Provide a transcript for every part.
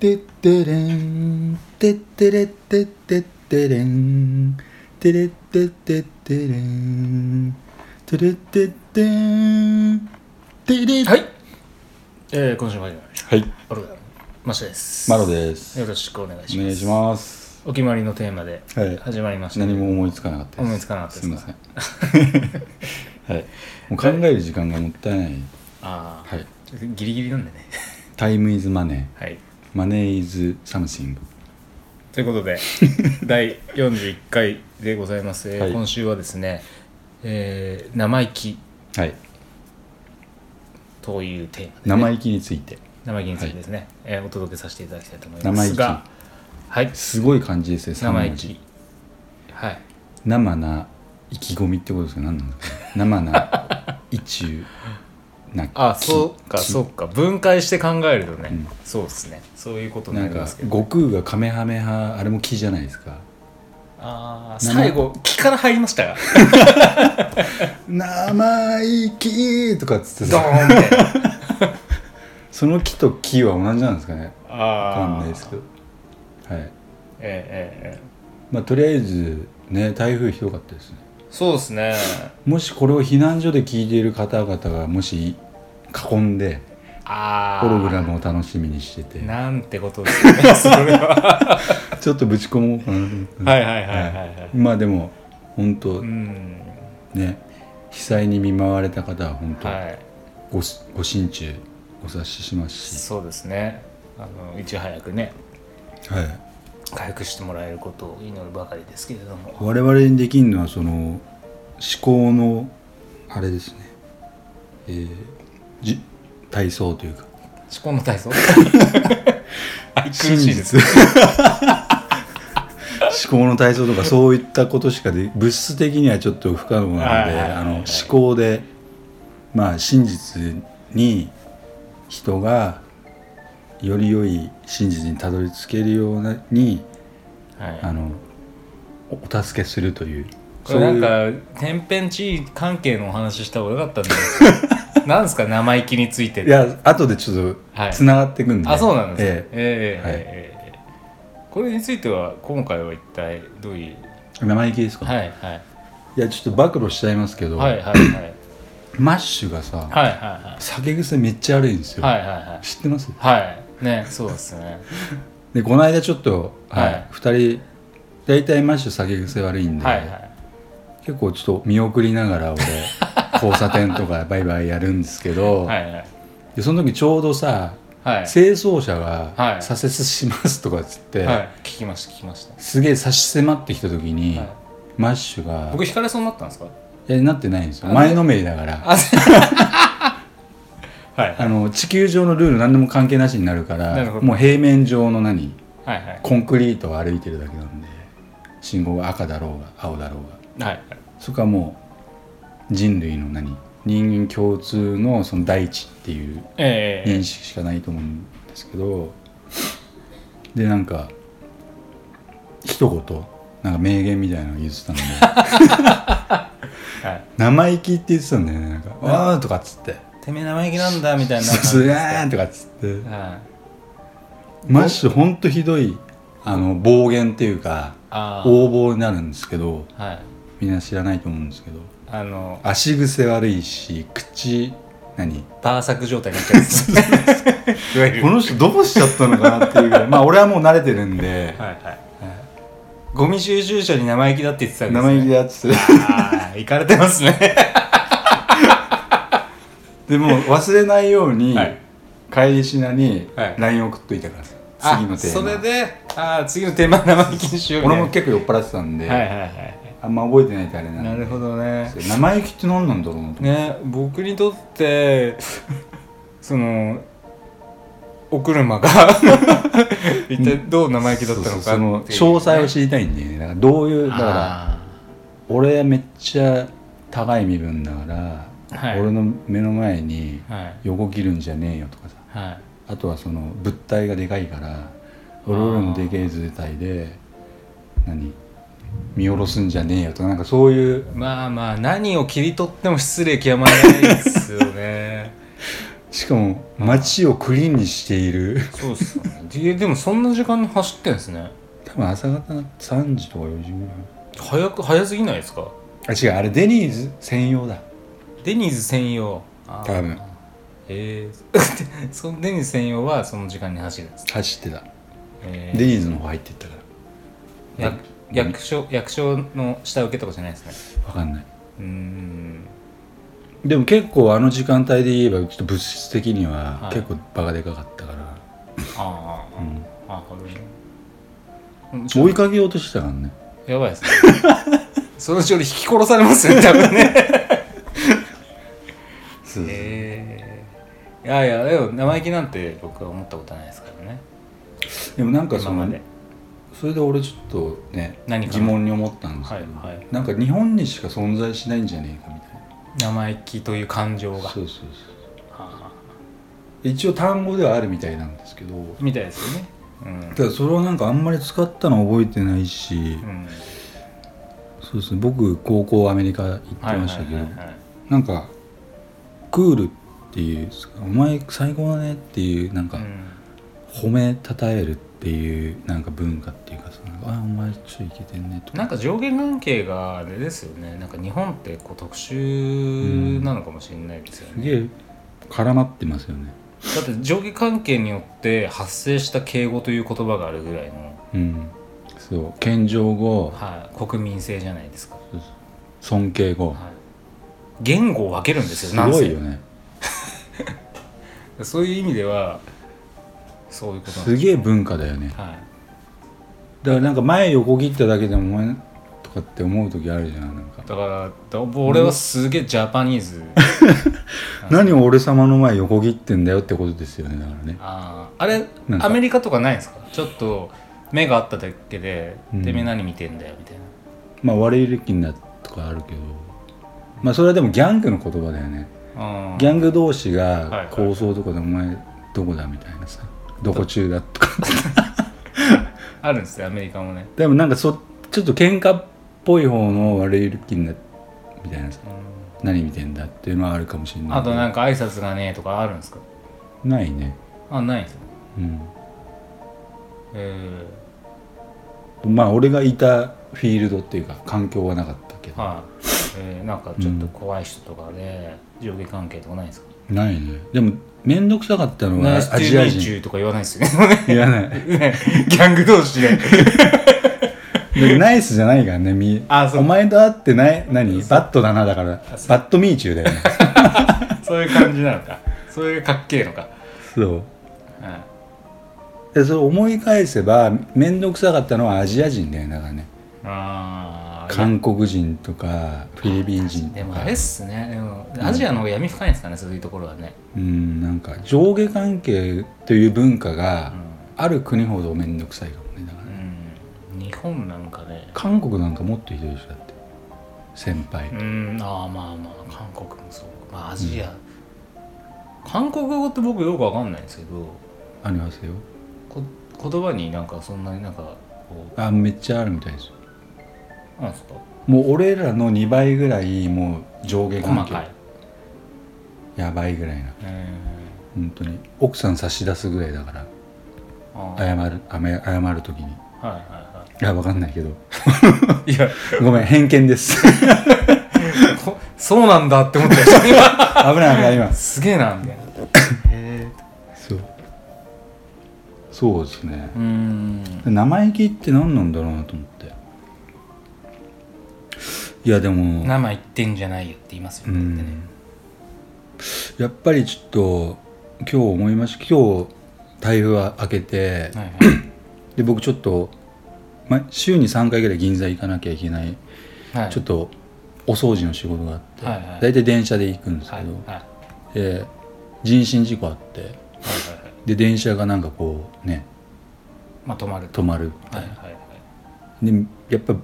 てってれんてってれってってってれんてれってってってれんてれってってんてれはい、えー、今週も始まりました。はい。オルガンマシュです。マロです。よろしくお願いします。お願いします。お決まりのテーマではい。始まりました、何も思いつかなかったです。思いつかなかったですか？すみません。はい。もう考える時間がもったいない。ああ、はい。ちょっとギリギリなんでね。タイムイズマネーはいマネーイズサムシング。ということで 第41回でございます、えーはい。今週はですね、えー生意気。はい。というテーマで、ね、生意気について。生意気についてですね、えーお届けさせていただきたいと思い生意気。ますがはい。すごい感じですね生意気。はい。生な意気込みってことですか？何なんですか生な意中なあそうか気そうか。分解して考えるとね、うん。そうですね。そういうことになりますけど。悟空がカメハメハあれも木じゃないですか。あ最後木から入りましたが生意気とかっつってドさーンって。その木と木は同じなんですかね？あわかあんないですけど。はい。ええええええ。まあとりあえずね台風ひどかったですねそうですね。もしこれを避難所で聞いている方々がもし囲んでああホログラムを楽しみにしてて。なんてことですよねそれは。ちょっとぶち込もうかなと思って。はいはいはいはいはい。まあでも本当うん。ね被災に見舞われた方は本当はい。ご,、ご心中お察ししますし、そうですね。あのいち早くね。はい、回復してもらえることを祈るばかりですけれども。我々にできるのはその思考のあれですね、えーじ体操というか。思考の体操？あ苦しいです 思考の体操とかそういったことしかで物質的にはちょっと不可能なのであの思考でまあ真実に人がより良い真実にたどり着けるようなにはい。あのおお助けするという。これなんか天変地異関係のお話した方がよかったんで なんですか生意気について。いや後でちょっはい。とつながっていくんで、あそうなんですねええ。えはいええええこれについては今回は一体どういう？え生意気ですか、はいはい。いやちょっと暴露しちゃいますけど、はいはいはい。マッシュがさ、はいは酒癖めっちゃ悪いんですよ、いはいはいはい。知ってます？はいはいねそうですね。でこの間ちょっと、はいはい。2人大体マッシュ酒癖悪いんで、はいはい。結構ちょっと見送りながら俺 交差点とかバイバイやるんですけど、はいはい。でその時ちょうどさ、はい。清掃車がはい。左折しますとかっつって、はい。聞きました聞きました。すげえ差し迫ってきた時に、はい。マッシュが僕引かれそうになったんですか？いやなってないんですよ。あ前のめりだからあはい。あの地球上のルール何でも関係なしになるからもう平面上の何はいはい。コンクリートを歩いてるだけなんで信号が赤だろうが青だろうが。はいそこはもう人類の何人間共通のその大地っていうええ。認識しかないと思うんですけどでなんか一言なんか名言みたいなの言ってたんで はい。生意気って言ってたんだよねなんか「わー」とかっつっててめえ生意気なんだみた「いなすがーん」とかっつって。はい。マッシュほんとひどいあの暴言っていうか横暴になるんですけどはい。みんな知らないと思うんですけど。あの足癖悪いし口何？バーサク状態になっちゃうんで この人どうしちゃったのかなっていうぐらい。まあ俺はもう慣れてるんで。はいはいゴミ収集車に生意気だって言ってたんです、ね、生意気でやっててああ行かれてますねでも忘れないように、はい。帰りしなにはい。LINE 送っといたから次のテーマ。それでああ次のテーマ生意気にしようね俺も結構酔っ払ってたんで、はいはいはいあんま覚えてないってあれなんで。なるほどね。生意気って何なんだろうなと、ね僕にとって そのお車が 一体どう生意気だったのかその詳細を知りたいんだよね。だからどういうだからあ俺めっちゃ高い身分だから、ーはい。俺の目の前にはい。横切るんじゃねえよとかさ。はい。あとはその物体がでかいから俺俺のでけえ図体で何？見下ろすんじゃねえよとかなんかそういう。まあまあ何を切り取っても失礼極まらないですよね。しかも街をクリーンにしている。そうっすよね。ででもそんな時間に走ってんですね。多分朝方の3時とか4時ぐ早く早すぎないですか？らいあ違う。あれデニーズ専用だデニーズ専用。多分。ええ そのデニーズ専用はその時間に走るんです、走ってた。えデニーズの方入ってったから。や役所役所の下請けとかじゃないですね。分かんない。うーん。でも結構あの時間帯で言えばちょっと物質的にははい。結構バカでかかったから、ああ、うん。ああなるほど追いかけようとしてたからね。やばいですね。そのうち俺引き殺されますよね多分ねそうええいやいやでも生意気なんて僕は思ったことないですからね。でもなんかそのそれで俺ちょっとね疑問に思ったんですけど、はいはい。なんか日本にしか存在しないんじゃねえかみたい生意気という感情が。なそうそうそう。はあ。一応単語ではあるみたいなんですけど。みたいですよね。うん。ただそれをなんかあんまり使ったの覚えてないし、うん。そうですね。僕高校アメリカ行ってましたけど、はいはい。なんかクールっていうお前最高だねっていうなんかうん。褒めたたえるっていうなんか文化っていうかさあお前ちょっといけてんねとか。なんか上下関係があれですよね。なんか日本ってこう特殊なのかもしれないですよね、すげえ絡まってますよね。だって上下関係によって発生した敬語という言葉があるぐらいの、うん。そう。謙譲語。はい、国民性じゃないですか、尊敬語。はい、言語を分けるんですよすごいよね。そういう意味ではそういうことす。げえ文化だよね。はい。だからなんか前横切っただけでもお前とかって思う時あるじゃんなんか。だからだ俺はすげえジャパニーズ。何を俺様の前横切ってんだよってことですよねだからね。あーあれアメリカとかないんですか？ちょっと目があっただけで「うん。てめえ何見てんだよ」みたいな。まあ悪い歴になとかあるけどまあそれはでもギャングの言葉だよね。うんギャング同士はいがはい。構想とかで「お前どこだ?」みたいなさ「どこ中だ?」とか。あるんですよアメリカもね、でもなんかそちょっと喧嘩っぽい方の悪い歴になみたいなさ。うん。何見てんだっていうのはあるかもしれない。あとなんか挨拶がねえとかあるんですか？ないね。あないんですか？うん。えまあ俺がいたフィールドっていうか環境はなかったけど、ーはい、えー、なんかちょっと怖い人とかで上下関係とかないですか、ないね。でも面倒くさかったのはアジア人。とか言わないですよね。言わない。ね。ギャング同士で。でナイスじゃないからね。みあそう。お前と会ってない何？バットだなだから。バットミーチューだよね。そういう感じなのか。そういうかっけえのか、そう。はいでそれ思い返せば面倒くさかったのはアジア人だよねだからね。ああ韓国人とかフィリピン人とか。でもあれっすね。でもアジアの闇深いんですかね、そういうところはね、うんなんか上下関係という文化うがん。ある国ほど面倒くさいかもねだから。ねうん、日本なんかね。韓国なんかもっとひどいでしょだって。先輩。うん。ああまあまあ韓国もそうまあアジア、韓国語って僕よくわかんないんですけど。ありますよ。こ言葉になんかそんなになんかこあめっちゃあるみたいですよもう俺らの2倍ぐらいもう上下関係。細かい。やばいぐらいな。え本当に。奥さん差し出すぐらいだから。謝る謝る時に。いはいはい。はやわかんないけど。い いや。ごめん偏見です。こそうなんだって思った 危ない危ない今。すげえなみたいな。そう。そうですね。うん。生意気って何なんだろうなと思っていやでも。生言ってんじゃないよって言いますようねだってね。ん。やっぱりちょっと今日思いました。今日台風は明けてはいはい。で僕ちょっと、ま、週に3回ぐらい銀座行かなきゃいけない。はい。ちょっとお掃除の仕事があって、はいはい。大体電車で行くんですけはいど、はいはい。で人身事故あってはいはいで電車がなんかこうね。まあ止まると。止まるみたはいはい。でやっぱ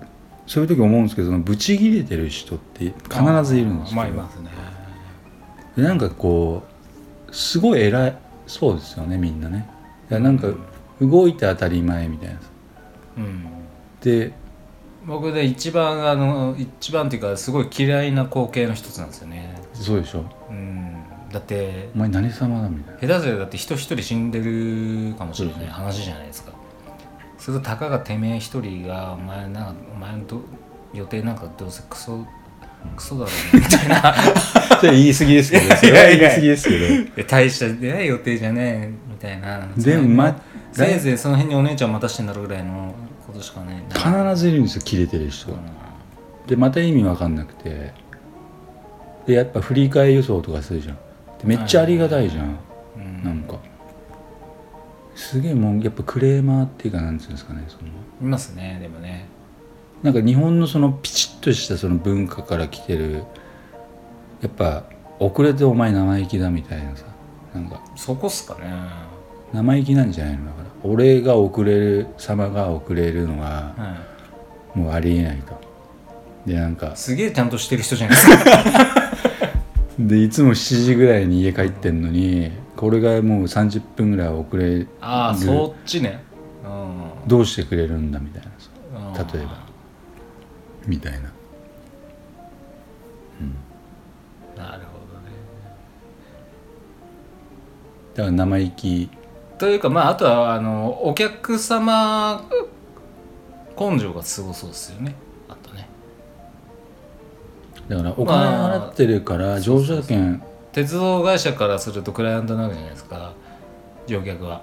そういう時思うんですけどそのブチギレてる人って必ずいるんですよまあいますね。でなんかこうすごい偉いそうですよねみんなね。なんか動いて当たり前みたいな。うん。で僕で一番あの一番っていうかすごい嫌いな光景の一つなんですよね。そうでしょ。うん。だってお前何様だみたいな。下手すりゃだって人一人死んでるかもしれない話じゃないですかそれとたかがてめえ一人がお前なんかお前のど予定なんかどうせクソクソだろみたいな。それ言い過ぎですけど それは言い過ぎですけど。で大したね予定じゃねえみたいな。でもませいぜいその辺にお姉ちゃん待たしてんだろうぐらいのことしかね必ずいるんですよキレてる人。うんでまた意味わかんなくて。でやっぱ振り替え輸送とかするじゃん。でめっちゃありがたいじゃん。うん。なんかすげえもうやっぱクレーマーっていうかなんつうんですかねその。いますねでもね。なんか日本のそのピチッとしたその文化から来てるやっぱ遅れてお前生意気だみたいなさなんか。そこっすかね。生意気なんじゃないの？だから俺が遅れる様が遅れるのははもうありえないと。でなんか。いすげえちゃんとしてる人じゃないですか。でいつも7時ぐらいに家帰ってんのにこれがもう30分ぐらい遅れああるそっちね。うん。どうしてくれるんだみたいな。さうん。例えば。みたいな。なるほどね。だから生意気。というかまああとはあのお客様根性がすごそうですよね。あとね。だからお金払ってるから乗車券鉄道会社からするとクライアントなわけじゃないですか。乗客は。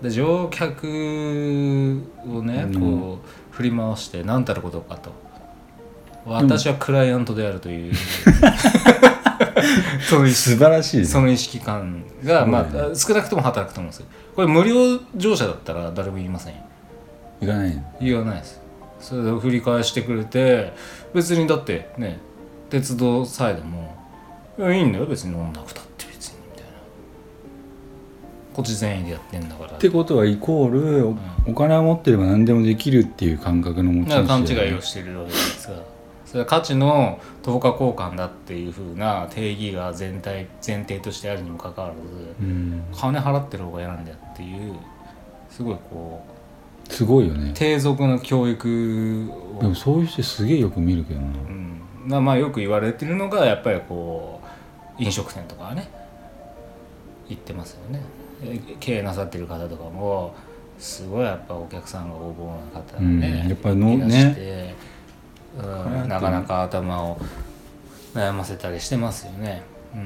で乗客をね、うん。こう振り回して何たることかと。私はクライアントであるという。そういう素晴らしいね。その意識感が、ね。あ、少なくとも働くと思うんですよ。これ無料乗車だったら誰も言いませんよ。いかないの？言わないです。それで振り返してくれて別にだってね鉄道さえでもいやいいんだよ別に。飲んなくたって別にみたいな。こっち善意でやってんだから。ってことはイコールお,、お金を持ってれば何でもできるっていう感覚の持ち主だよね違いをしてるわけですが。それは価値の等価交換だっていうふうな定義が全体前提としてあるにもかかわらずうん。金払ってる方が嫌なんだよっていうすごいこうすごいよね。低俗な教育を。でもそういう人すげえよく見るけどな。うん、まあまあよく言われてるのがやっぱりこう飲食店とかはね行ってますよね。え経営なさってる方とかもすごいやっぱお客さんが横暴な方がね、うんやっぱりのいらして、うん、なかなか頭を悩ませたりしてますよね、う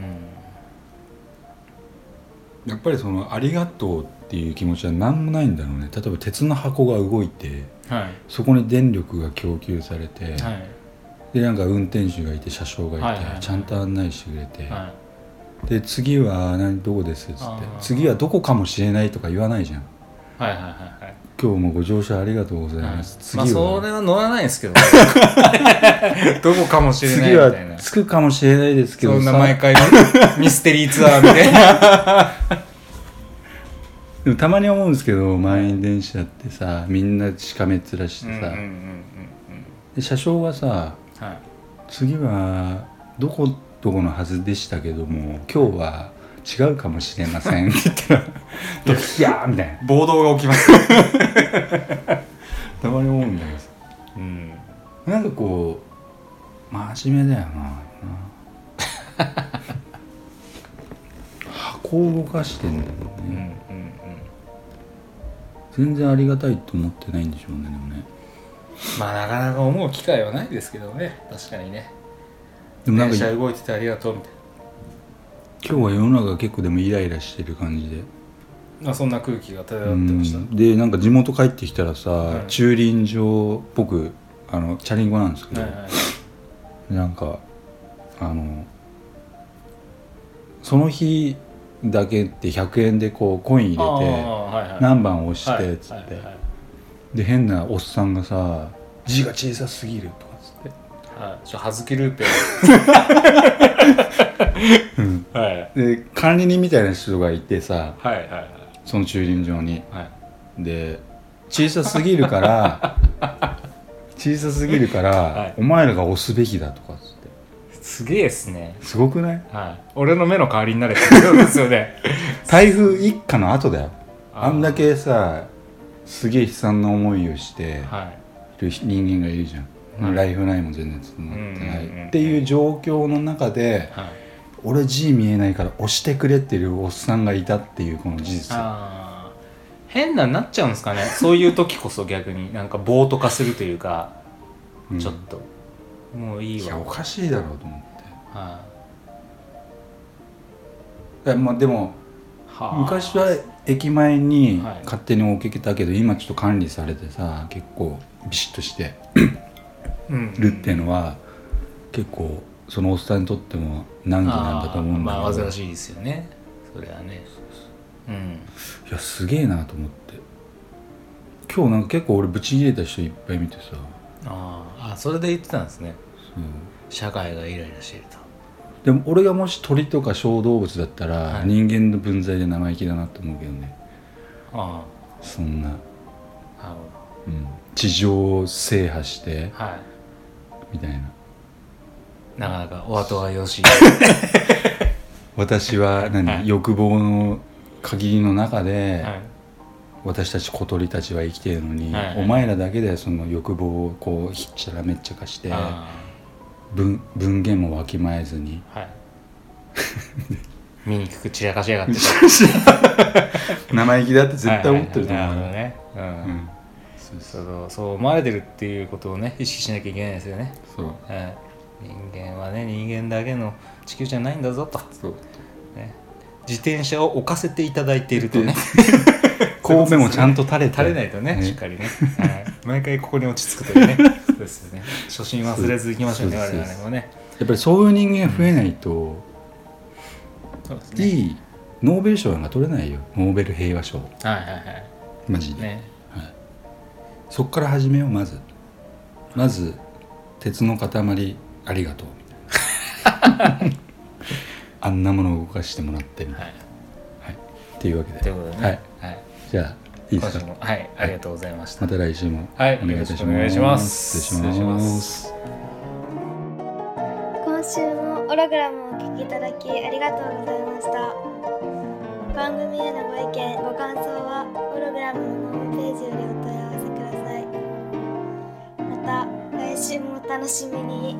ん、やっぱりそのありがとうっていう気持ちは何もないんだろうね。例えば鉄の箱が動いてはい。そこに電力が供給されて、はいでなんか運転手がいて車掌がいて、はいはいはい。ちゃんと案内してくれて、はで次は何どこです？っつって。次はどこかもしれないとか言わないじゃん。いはいはいはいはい今日もご乗車ありがとうございます、まあ次は、それは乗らないんですけどね。どこかもしれないみ次たいな。は着くかもしれないですけどそんなさ毎回 ミステリーツアーみたいな。でもたまに思うんですけど満員電車ってさみんなしかめっ面してさ、うんうんうんうんで車掌がさうんはい。次はどこどこのはずでしたけども今日は違うかもしれません。って言ったら「ドキヤー!」みたいな暴動が起きますたまに思うんだけどさうんなんかこう真面目だよなな箱を動かしてんだよね、うんうん全然ありがたいと思ってないんでしょうねでもねまあなかなか思う機会はないですけどね。確かにね。でもなんか電車動いててありがとうみたい今日は世の中結構でもイライラしてる感じで。なまあそんな空気が漂うってました。ん。でなんか地元帰ってきたらさ、はい。駐輪場僕あのチャリンコなんですけど、はいはいなんかあのその日だけって100円でこうコインああ入れてはいはい。何番押してはいっつって、はいはいで変なおっさんがさ「字が小さすぎる」とかっつって。はい。ちょはずきルーペ。うん。はい。で管理人みたいな人がいてさはいはいはい。その駐輪場に。はい。で小さすぎるから 小さすぎるから、はい。お前らが押すべきだとかっつって。すげえっすね。すごくない？はい。俺の目の代わりになれってことですよね。台風一過の後だよ。あー。あんだけさすげえ悲惨な思いをしてはい。る人間がいるじゃん、はいライフラインも全然つながってない、うんうんうんっていう状況の中ではい。俺字見えないから押してくれっていうおっさんがいたっていうこの事実。変なになっちゃうんですかね。そういう時こそ逆に。なんか暴徒化するというか、うん。ちょっと。もういいわ。いやおかしいだろうと思って。はい。やまあでもはあ。昔は駅前にはい。勝手に置けたけど、今ちょっと管理されてさ結構ビシッとしてうん。るっていうのは結構そのおっさんにとっても難儀なんだと思うんだけど、まあ煩しいですよね。それはね。うん。いやすげえなと思って。今日なんか結構俺ブチ切れた人いっぱい見てさ。あーあそれで言ってたんですね。社会がイライラしているとでも俺がもし鳥とか小動物だったら、はい。人間の分際で生意気だなって思うけどね。あそんな、あうん、地上を制覇してどはい。みたいな。なかなかお後がよろしい。私は何、はい。欲望の限りの中で、はい。私たち小鳥たちは生きているのに、はい。はいお前らだけでその欲望をこうひっちゃらめっちゃかしてあ文文言もわきまえずに。ーはい。醜く散らかしやがって。生意気だって絶対思ってると思うよ、はいはいはい。なるほどね。うん、うん。そうそう思われてるっていうことをね意識しなきゃいけないですよね、そう。はい、人間はね人間だけの地球じゃないんだぞと、そう。ね、自転車を置かせていただいているとね。神戸もちゃんと垂れて。垂れないとね。しっかりね、はい、毎回ここに落ち着くというね ですよね。初心忘れずいきましょうね我々もね。やっぱりそういう人間が増えないと、そうですね。いいノーベル賞なんか取れないよ。ノーベル平和賞。はいはいはい。マジで、ね。そっから始めようまず。まず鉄の塊ありがとう。みたいなあんなものを動かしてもらってみたいな、はい。はい、っていうわけで。ということでね。はい、はい、じゃあいいですか？はいありがとうございました、また来週もはいお願いいたします、よろしくお願いします。失礼します。今週もオログラムをお聞きいただきありがとうございました。番組へのご意見ご感想はオログラムのホームページよりお問い合わせください。また来週もお楽しみに